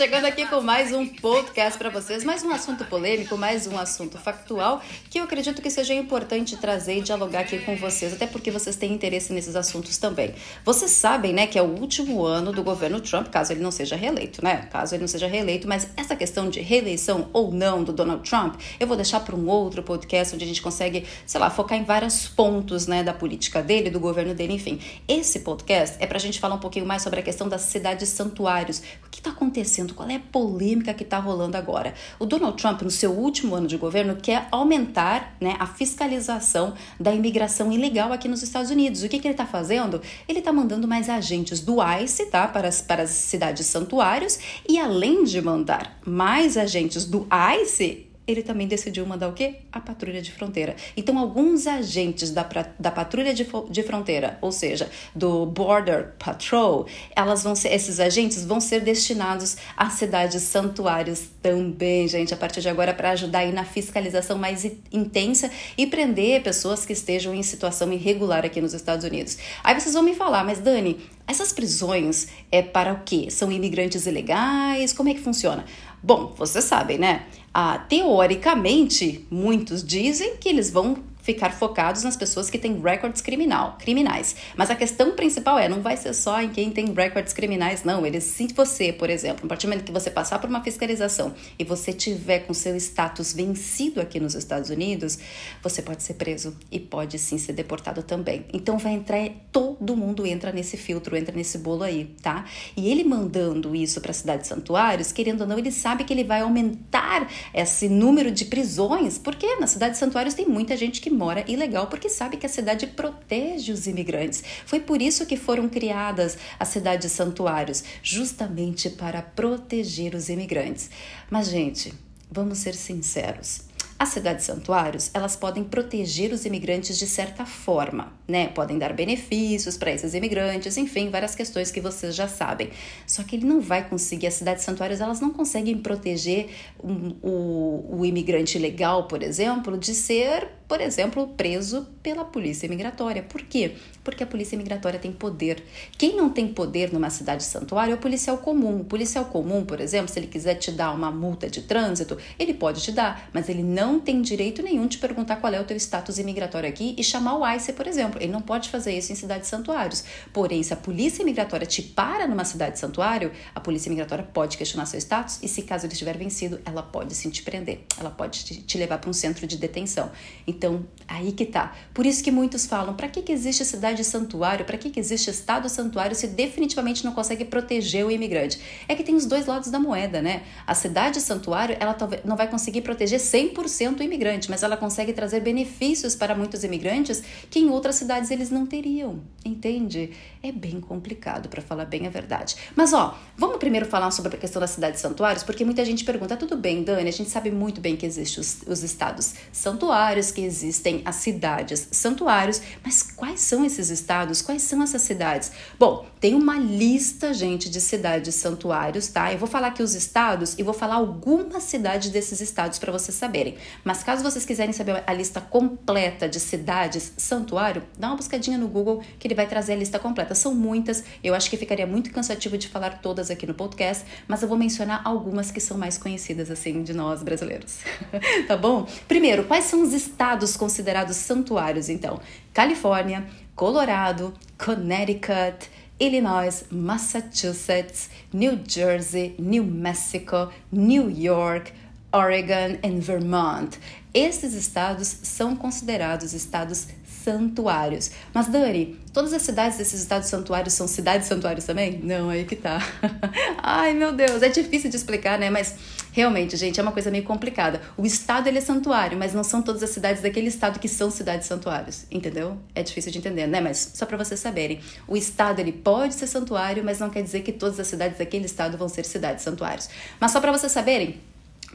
Chegando aqui com mais um podcast para vocês, mais um assunto polêmico, mais um assunto factual que eu acredito que seja importante trazer e dialogar aqui com vocês, até porque vocês têm interesse nesses assuntos também. Vocês sabem, né, que é o último ano do governo Trump, caso ele não seja reeleito, né? Caso ele não seja reeleito, mas essa questão de reeleição ou não do Donald Trump, eu vou deixar para um outro podcast onde a gente consegue, sei lá, focar em vários pontos, né, da política dele, do governo dele, enfim. Esse podcast é para a gente falar um pouquinho mais sobre a questão das cidades santuários. O que está acontecendo? Qual é a polêmica que está rolando agora? O Donald Trump, no seu último ano de governo, quer aumentar né, a fiscalização da imigração ilegal aqui nos Estados Unidos. O que, que ele está fazendo? Ele está mandando mais agentes do ICE tá, para, as, para as cidades santuários e, além de mandar mais agentes do ICE, ele também decidiu mandar o quê? A patrulha de fronteira. Então, alguns agentes da, da patrulha de, de fronteira, ou seja, do Border Patrol, elas vão ser, esses agentes vão ser destinados a cidades santuários também, gente, a partir de agora, para ajudar aí na fiscalização mais intensa e prender pessoas que estejam em situação irregular aqui nos Estados Unidos. Aí vocês vão me falar, mas Dani, essas prisões é para o quê? São imigrantes ilegais? Como é que funciona? Bom, vocês sabem, né? Ah, teoricamente, muitos dizem que eles vão ficar focados nas pessoas que têm records criminal, criminais. Mas a questão principal é, não vai ser só em quem tem records criminais, não. Eles, se você, por exemplo, a partir do momento que você passar por uma fiscalização e você tiver com seu status vencido aqui nos Estados Unidos, você pode ser preso e pode sim ser deportado também. Então vai entrar, todo mundo entra nesse filtro, entra nesse bolo aí, tá? E ele mandando isso para cidades santuários, querendo ou não, ele sabe que ele vai aumentar esse número de prisões, porque nas cidades santuários tem muita gente que que mora ilegal porque sabe que a cidade protege os imigrantes. Foi por isso que foram criadas as cidades santuários, justamente para proteger os imigrantes. Mas, gente, vamos ser sinceros. As cidades santuários, elas podem proteger os imigrantes de certa forma, né? Podem dar benefícios para esses imigrantes, enfim, várias questões que vocês já sabem. Só que ele não vai conseguir, as cidades santuárias, elas não conseguem proteger um, o, o imigrante legal, por exemplo, de ser por exemplo, preso pela polícia migratória. Por quê? Porque a polícia migratória tem poder. Quem não tem poder numa cidade santuário é o policial comum. O policial comum, por exemplo, se ele quiser te dar uma multa de trânsito, ele pode te dar, mas ele não tem direito nenhum de perguntar qual é o teu status imigratório aqui e chamar o ICE, por exemplo. Ele não pode fazer isso em cidades santuários. Porém, se a polícia migratória te para numa cidade santuário, a polícia migratória pode questionar seu status e, se caso ele estiver vencido, ela pode sim te prender. Ela pode te levar para um centro de detenção. Então, aí que tá. Por isso que muitos falam: para que, que existe cidade santuário? Para que, que existe estado santuário se definitivamente não consegue proteger o imigrante? É que tem os dois lados da moeda, né? A cidade santuário, ela não vai conseguir proteger 100% o imigrante, mas ela consegue trazer benefícios para muitos imigrantes que em outras cidades eles não teriam, entende? É bem complicado, para falar bem a verdade. Mas ó, vamos primeiro falar sobre a questão das cidades santuários, porque muita gente pergunta: tudo bem, Dani, a gente sabe muito bem que existem os, os estados santuários, que existem as cidades santuários, mas quais são esses estados? Quais são essas cidades? Bom, tem uma lista, gente, de cidades santuários, tá? Eu vou falar aqui os estados e vou falar algumas cidades desses estados para vocês saberem. Mas caso vocês quiserem saber a lista completa de cidades santuário, dá uma buscadinha no Google que ele vai trazer a lista completa. São muitas, eu acho que ficaria muito cansativo de falar todas aqui no podcast, mas eu vou mencionar algumas que são mais conhecidas assim de nós brasileiros. tá bom? Primeiro, quais são os estados considerados santuários, então: Califórnia, Colorado, Connecticut, Illinois, Massachusetts, New Jersey, New Mexico, New York, Oregon e Vermont. Esses estados são considerados estados santuários. Mas Dani, todas as cidades desses estados santuários são cidades santuários também? Não, aí que tá. Ai, meu Deus, é difícil de explicar, né? Mas realmente, gente, é uma coisa meio complicada. O estado ele é santuário, mas não são todas as cidades daquele estado que são cidades santuários, entendeu? É difícil de entender, né? Mas só para vocês saberem, o estado ele pode ser santuário, mas não quer dizer que todas as cidades daquele estado vão ser cidades santuários. Mas só para vocês saberem,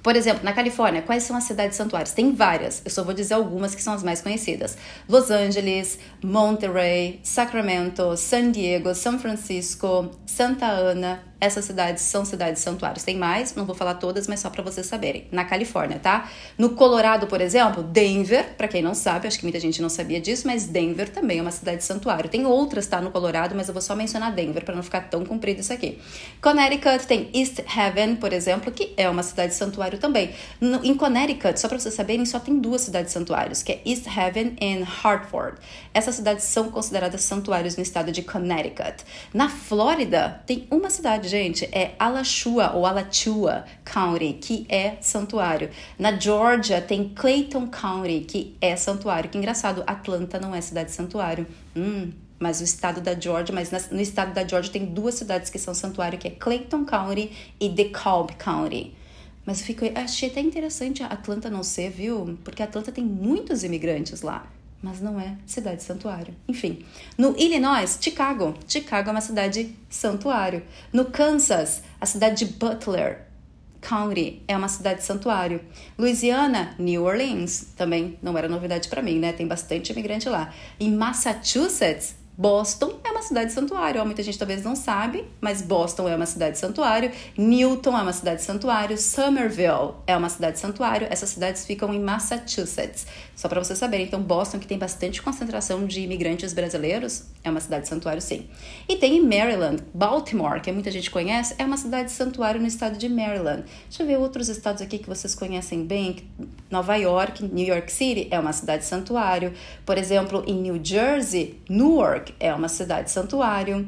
por exemplo, na Califórnia, quais são as cidades santuários? Tem várias, eu só vou dizer algumas que são as mais conhecidas: Los Angeles, Monterey, Sacramento, San Diego, São Francisco, Santa Ana, essas cidades são cidades santuários. Tem mais, não vou falar todas, mas só para vocês saberem. Na Califórnia, tá? No Colorado, por exemplo, Denver, para quem não sabe, acho que muita gente não sabia disso, mas Denver também é uma cidade santuário. Tem outras, tá, no Colorado, mas eu vou só mencionar Denver para não ficar tão comprido isso aqui. Connecticut tem East Haven, por exemplo, que é uma cidade santuário também. No, em Connecticut, só para vocês saberem, só tem duas cidades santuários, que é East Haven e Hartford. Essas cidades são consideradas santuários no estado de Connecticut. Na Flórida, tem uma cidade, gente, é Alachua ou Alachua County, que é santuário. Na Georgia, tem Clayton County, que é santuário. Que engraçado, Atlanta não é cidade santuário. Hum, mas o estado da Georgia, mas no estado da Georgia tem duas cidades que são santuário, que é Clayton County e DeKalb County. Mas eu fico, achei até interessante a Atlanta não ser, viu? Porque Atlanta tem muitos imigrantes lá, mas não é cidade santuário. Enfim, no Illinois, Chicago. Chicago é uma cidade santuário. No Kansas, a cidade de Butler County é uma cidade santuário. Louisiana, New Orleans, também não era novidade para mim, né? Tem bastante imigrante lá. Em Massachusetts, Boston é uma cidade santuário. Muita gente talvez não sabe, mas Boston é uma cidade santuário. Newton é uma cidade santuário. Somerville é uma cidade santuário. Essas cidades ficam em Massachusetts. Só para vocês saberem, então Boston, que tem bastante concentração de imigrantes brasileiros, é uma cidade santuário, sim. E tem em Maryland, Baltimore, que muita gente conhece, é uma cidade santuário no estado de Maryland. Deixa eu ver outros estados aqui que vocês conhecem bem. Nova York, New York City é uma cidade santuário. Por exemplo, em New Jersey, Newark é uma cidade santuário.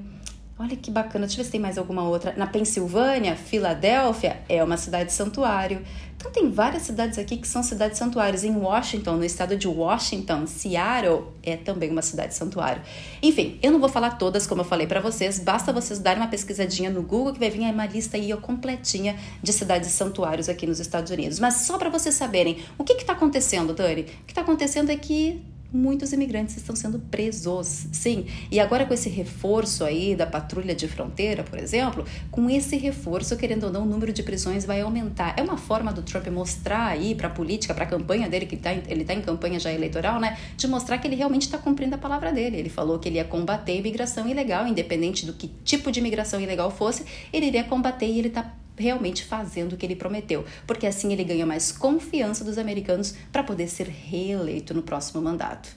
Olha que bacana, deixa eu ver se tem mais alguma outra. Na Pensilvânia, Filadélfia é uma cidade santuário. Então tem várias cidades aqui que são cidades santuários. Em Washington, no estado de Washington, Seattle é também uma cidade santuário. Enfim, eu não vou falar todas como eu falei para vocês, basta vocês darem uma pesquisadinha no Google que vai vir aí uma lista aí completinha de cidades santuários aqui nos Estados Unidos. Mas só para vocês saberem, o que está acontecendo, Dani? O que está acontecendo é que muitos imigrantes estão sendo presos. Sim, e agora com esse reforço aí da patrulha de fronteira, por exemplo, com esse reforço, querendo ou não, o número de prisões vai aumentar. É uma forma do Trump mostrar aí para a política, para a campanha dele, que tá, ele está em campanha já eleitoral, né? De mostrar que ele realmente está cumprindo a palavra dele. Ele falou que ele ia combater a imigração ilegal, independente do que tipo de imigração ilegal fosse, ele iria combater e ele está realmente fazendo o que ele prometeu, porque assim ele ganha mais confiança dos americanos para poder ser reeleito no próximo mandato.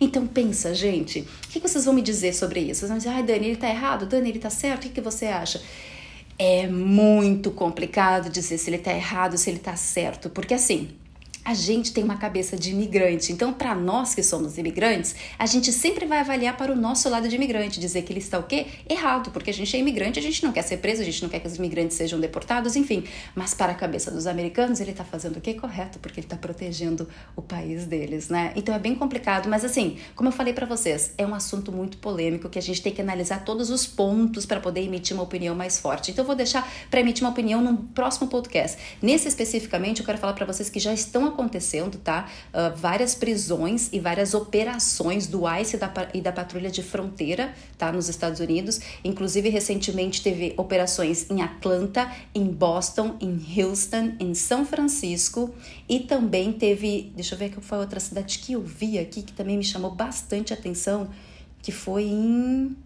Então pensa, gente, o que vocês vão me dizer sobre isso? Vocês vão dizer, ai Dani, ele tá errado, Dani, ele tá certo, o que você acha? É muito complicado dizer se ele tá errado, se ele tá certo, porque assim, a gente tem uma cabeça de imigrante. Então, para nós que somos imigrantes, a gente sempre vai avaliar para o nosso lado de imigrante, dizer que ele está o quê? Errado, porque a gente é imigrante, a gente não quer ser preso, a gente não quer que os imigrantes sejam deportados, enfim. Mas para a cabeça dos americanos, ele está fazendo o quê? Correto, porque ele está protegendo o país deles, né? Então é bem complicado, mas assim, como eu falei para vocês, é um assunto muito polêmico que a gente tem que analisar todos os pontos para poder emitir uma opinião mais forte. Então eu vou deixar para emitir uma opinião no próximo podcast. Nesse especificamente, eu quero falar para vocês que já estão acontecendo, tá? Uh, várias prisões e várias operações do ICE e da, e da Patrulha de Fronteira, tá? Nos Estados Unidos. Inclusive, recentemente teve operações em Atlanta, em Boston, em Houston, em São Francisco e também teve, deixa eu ver qual foi a outra cidade que eu vi aqui que também me chamou bastante atenção, que foi em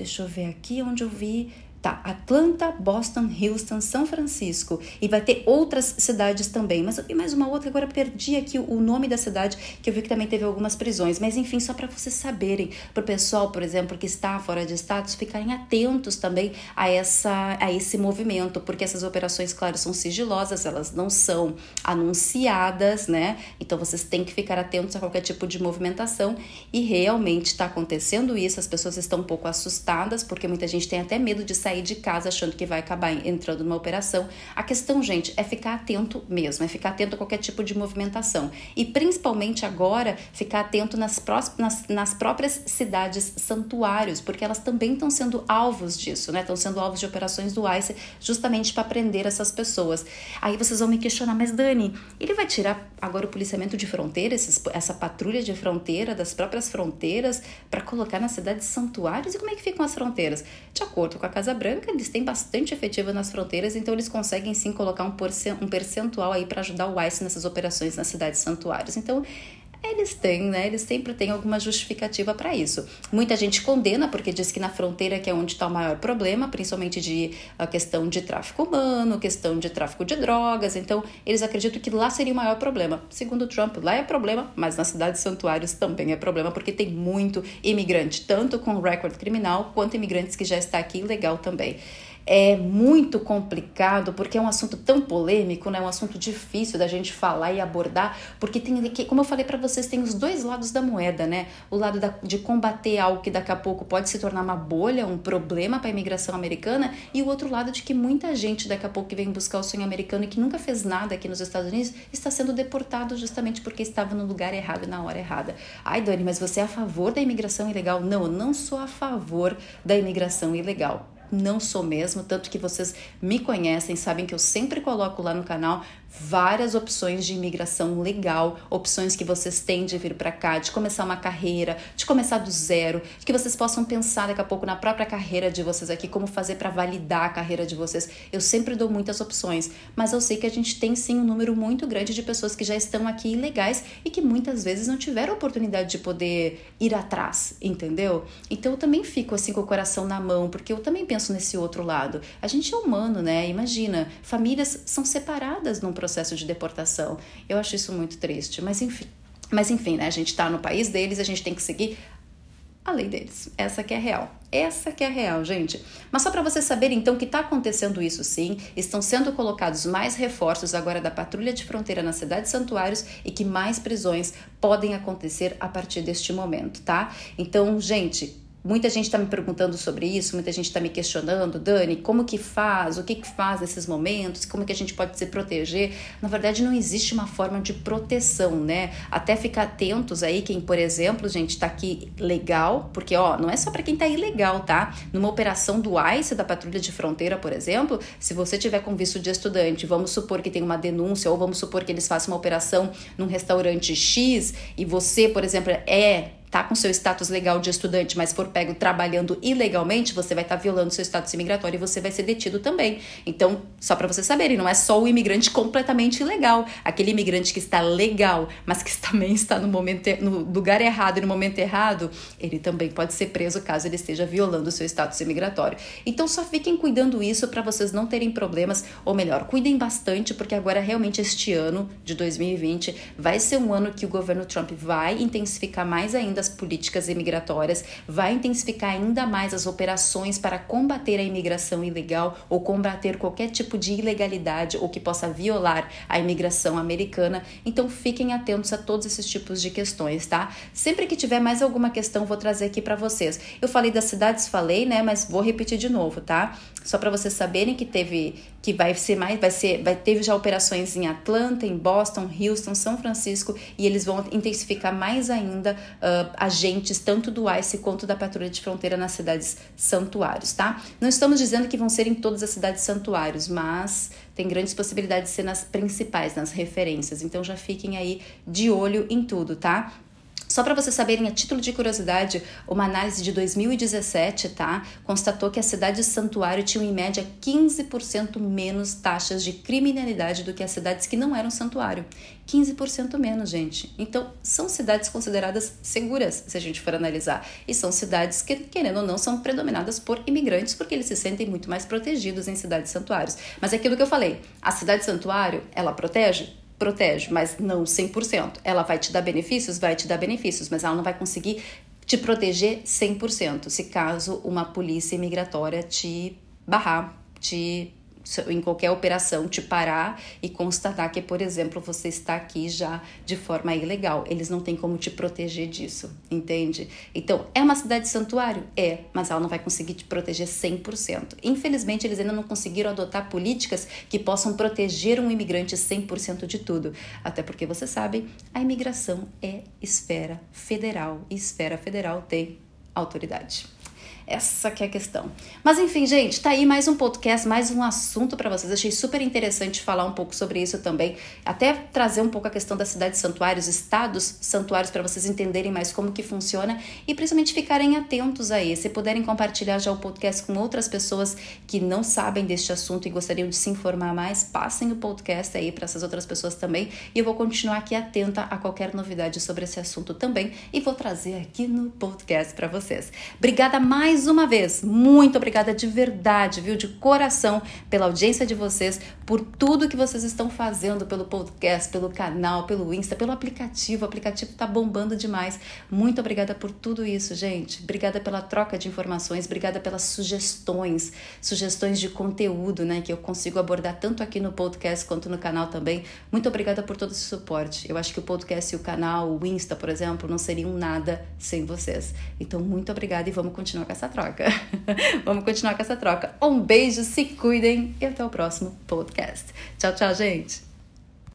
Deixa eu ver aqui onde eu vi Tá, Atlanta, Boston, Houston, São Francisco e vai ter outras cidades também. Mas eu vi mais uma outra, agora perdi aqui o nome da cidade, que eu vi que também teve algumas prisões. Mas enfim, só para vocês saberem, para o pessoal, por exemplo, que está fora de status, ficarem atentos também a, essa, a esse movimento, porque essas operações, claro, são sigilosas, elas não são anunciadas, né? Então vocês têm que ficar atentos a qualquer tipo de movimentação e realmente está acontecendo isso. As pessoas estão um pouco assustadas, porque muita gente tem até medo de sair sair de casa achando que vai acabar entrando numa operação. A questão, gente, é ficar atento mesmo, é ficar atento a qualquer tipo de movimentação. E principalmente agora, ficar atento nas, nas, nas próprias cidades santuários, porque elas também estão sendo alvos disso, né? Estão sendo alvos de operações do ICE justamente para prender essas pessoas. Aí vocês vão me questionar, mas Dani, ele vai tirar agora o policiamento de fronteira, esses, essa patrulha de fronteira, das próprias fronteiras, para colocar nas cidades santuários? E como é que ficam as fronteiras? De acordo com a Casa Branca, eles têm bastante efetivo nas fronteiras, então eles conseguem sim colocar um percentual aí para ajudar o ICE nessas operações nas cidades santuários. Então, Eles têm, né? Eles sempre têm alguma justificativa para isso. Muita gente condena porque diz que na fronteira que é onde está o maior problema, principalmente de a questão de tráfico humano, questão de tráfico de drogas. Então, eles acreditam que lá seria o maior problema. Segundo Trump, lá é problema, mas nas cidades santuários também é problema porque tem muito imigrante, tanto com recorde criminal quanto imigrantes que já está aqui ilegal também é muito complicado porque é um assunto tão polêmico, né? Um assunto difícil da gente falar e abordar, porque tem que, como eu falei para vocês, tem os dois lados da moeda, né? O lado da, de combater algo que daqui a pouco pode se tornar uma bolha, um problema para a imigração americana, e o outro lado de que muita gente daqui a pouco que vem buscar o sonho americano e que nunca fez nada aqui nos Estados Unidos está sendo deportado justamente porque estava no lugar errado na hora errada. Ai, Dani, mas você é a favor da imigração ilegal? Não, eu não sou a favor da imigração ilegal não sou mesmo, tanto que vocês me conhecem, sabem que eu sempre coloco lá no canal várias opções de imigração legal, opções que vocês têm de vir para cá, de começar uma carreira, de começar do zero, que vocês possam pensar daqui a pouco na própria carreira de vocês aqui, como fazer para validar a carreira de vocês. Eu sempre dou muitas opções, mas eu sei que a gente tem sim um número muito grande de pessoas que já estão aqui ilegais e que muitas vezes não tiveram oportunidade de poder ir atrás, entendeu? Então eu também fico assim com o coração na mão, porque eu também penso nesse outro lado. A gente é humano, né? Imagina, famílias são separadas num processo de deportação. Eu acho isso muito triste, mas enfim. Mas enfim, né? A gente está no país deles, a gente tem que seguir a lei deles. Essa que é real. Essa que é real, gente. Mas só para você saber então que está acontecendo isso sim, estão sendo colocados mais reforços agora da patrulha de fronteira nas cidades santuários e que mais prisões podem acontecer a partir deste momento, tá? Então, gente, Muita gente está me perguntando sobre isso, muita gente está me questionando, Dani, como que faz, o que que faz nesses momentos, como que a gente pode se proteger. Na verdade, não existe uma forma de proteção, né? Até ficar atentos aí, quem, por exemplo, gente, está aqui legal, porque ó, não é só para quem está ilegal, tá? Numa operação do ICE, da Patrulha de Fronteira, por exemplo, se você tiver com visto de estudante, vamos supor que tem uma denúncia, ou vamos supor que eles façam uma operação num restaurante X e você, por exemplo, é tá com seu status legal de estudante, mas for pego trabalhando ilegalmente, você vai estar tá violando seu status imigratório e você vai ser detido também. Então, só para vocês saberem, não é só o imigrante completamente ilegal, aquele imigrante que está legal, mas que também está no momento no lugar errado e no momento errado, ele também pode ser preso caso ele esteja violando seu status imigratório. Então, só fiquem cuidando isso para vocês não terem problemas, ou melhor, cuidem bastante porque agora realmente este ano de 2020 vai ser um ano que o governo Trump vai intensificar mais ainda das políticas imigratórias, vai intensificar ainda mais as operações para combater a imigração ilegal ou combater qualquer tipo de ilegalidade ou que possa violar a imigração americana. Então fiquem atentos a todos esses tipos de questões, tá? Sempre que tiver mais alguma questão, vou trazer aqui para vocês. Eu falei das cidades, falei, né? Mas vou repetir de novo, tá? Só para vocês saberem que teve que vai ser mais, vai ser, vai teve já operações em Atlanta, em Boston, Houston, São Francisco e eles vão intensificar mais ainda uh, agentes tanto do ICE quanto da patrulha de fronteira nas cidades santuários, tá? Não estamos dizendo que vão ser em todas as cidades santuários, mas tem grandes possibilidades de ser nas principais, nas referências. Então já fiquem aí de olho em tudo, tá? Só para vocês saberem, a título de curiosidade, uma análise de 2017, tá? Constatou que as cidades santuário tinham em média 15% menos taxas de criminalidade do que as cidades que não eram santuário. 15% menos, gente. Então, são cidades consideradas seguras, se a gente for analisar. E são cidades que, querendo ou não, são predominadas por imigrantes, porque eles se sentem muito mais protegidos em cidades santuários. Mas é aquilo que eu falei, a cidade santuário, ela protege? Protege, mas não 100%. Ela vai te dar benefícios? Vai te dar benefícios, mas ela não vai conseguir te proteger 100%, se caso uma polícia imigratória te barrar, te em qualquer operação te parar e constatar que, por exemplo, você está aqui já de forma ilegal. Eles não têm como te proteger disso, entende? Então, é uma cidade santuário? É, mas ela não vai conseguir te proteger 100%. Infelizmente, eles ainda não conseguiram adotar políticas que possam proteger um imigrante 100% de tudo. Até porque, você sabe, a imigração é esfera federal e esfera federal tem autoridade. Essa que é a questão. Mas enfim, gente, tá aí mais um podcast, mais um assunto para vocês. Achei super interessante falar um pouco sobre isso também, até trazer um pouco a questão da cidade santuários, estados santuários para vocês entenderem mais como que funciona e principalmente ficarem atentos aí. Se puderem compartilhar já o podcast com outras pessoas que não sabem deste assunto e gostariam de se informar mais, passem o podcast aí para essas outras pessoas também. E eu vou continuar aqui atenta a qualquer novidade sobre esse assunto também e vou trazer aqui no podcast para vocês. Obrigada mais uma vez, muito obrigada de verdade, viu, de coração pela audiência de vocês, por tudo que vocês estão fazendo pelo podcast, pelo canal, pelo Insta, pelo aplicativo. O aplicativo tá bombando demais. Muito obrigada por tudo isso, gente. Obrigada pela troca de informações, obrigada pelas sugestões, sugestões de conteúdo, né, que eu consigo abordar tanto aqui no podcast quanto no canal também. Muito obrigada por todo esse suporte. Eu acho que o podcast e o canal, o Insta, por exemplo, não seriam nada sem vocês. Então, muito obrigada e vamos continuar com essa troca. vamos continuar com essa troca. Um beijo, se cuidem e até o próximo podcast. Tchau, tchau, gente.